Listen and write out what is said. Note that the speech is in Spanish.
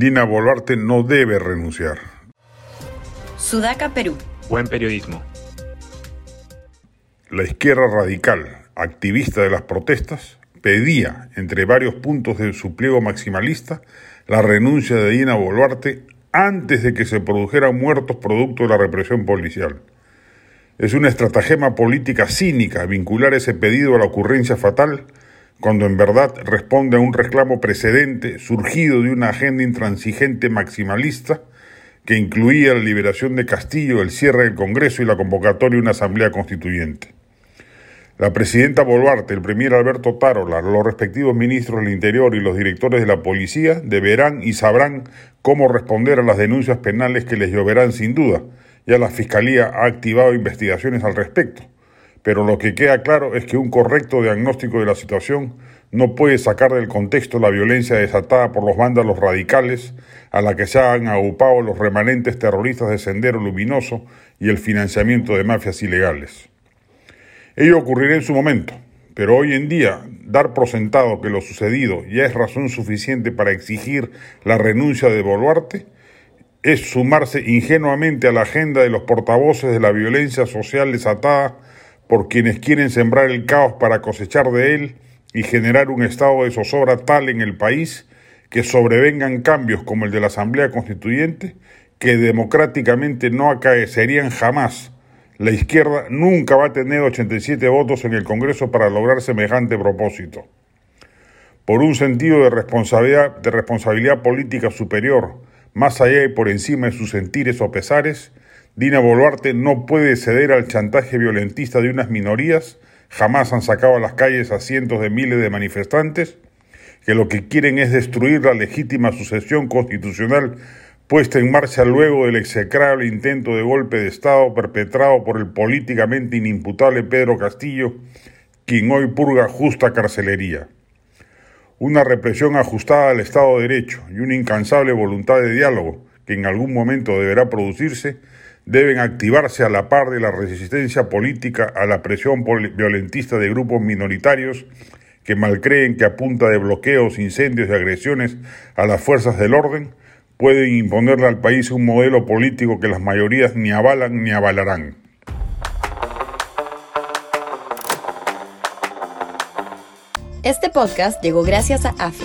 Dina Boluarte no debe renunciar. Sudaca, Perú. Buen periodismo. La izquierda radical, activista de las protestas, pedía, entre varios puntos de su pliego maximalista, la renuncia de Dina Boluarte antes de que se produjeran muertos producto de la represión policial. Es una estratagema política cínica vincular ese pedido a la ocurrencia fatal cuando en verdad responde a un reclamo precedente surgido de una agenda intransigente maximalista que incluía la liberación de Castillo, el cierre del Congreso y la convocatoria de una asamblea constituyente. La presidenta Boluarte, el premier Alberto Tarola, los respectivos ministros del Interior y los directores de la policía deberán y sabrán cómo responder a las denuncias penales que les lloverán sin duda. Ya la Fiscalía ha activado investigaciones al respecto. Pero lo que queda claro es que un correcto diagnóstico de la situación no puede sacar del contexto la violencia desatada por los vándalos radicales a la que se han agrupado los remanentes terroristas de Sendero Luminoso y el financiamiento de mafias ilegales. Ello ocurrirá en su momento, pero hoy en día dar por sentado que lo sucedido ya es razón suficiente para exigir la renuncia de Boluarte es sumarse ingenuamente a la agenda de los portavoces de la violencia social desatada por quienes quieren sembrar el caos para cosechar de él y generar un estado de zozobra tal en el país que sobrevengan cambios como el de la Asamblea Constituyente que democráticamente no acaecerían jamás la izquierda nunca va a tener 87 votos en el Congreso para lograr semejante propósito. Por un sentido de responsabilidad, de responsabilidad política superior, más allá y por encima de sus sentires o pesares, Dina Boluarte no puede ceder al chantaje violentista de unas minorías, jamás han sacado a las calles a cientos de miles de manifestantes, que lo que quieren es destruir la legítima sucesión constitucional puesta en marcha luego del execrable intento de golpe de Estado perpetrado por el políticamente inimputable Pedro Castillo, quien hoy purga justa carcelería. Una represión ajustada al Estado de Derecho y una incansable voluntad de diálogo, que en algún momento deberá producirse, deben activarse a la par de la resistencia política a la presión violentista de grupos minoritarios que malcreen que a punta de bloqueos, incendios y agresiones a las fuerzas del orden pueden imponerle al país un modelo político que las mayorías ni avalan ni avalarán. Este podcast llegó gracias a AFE,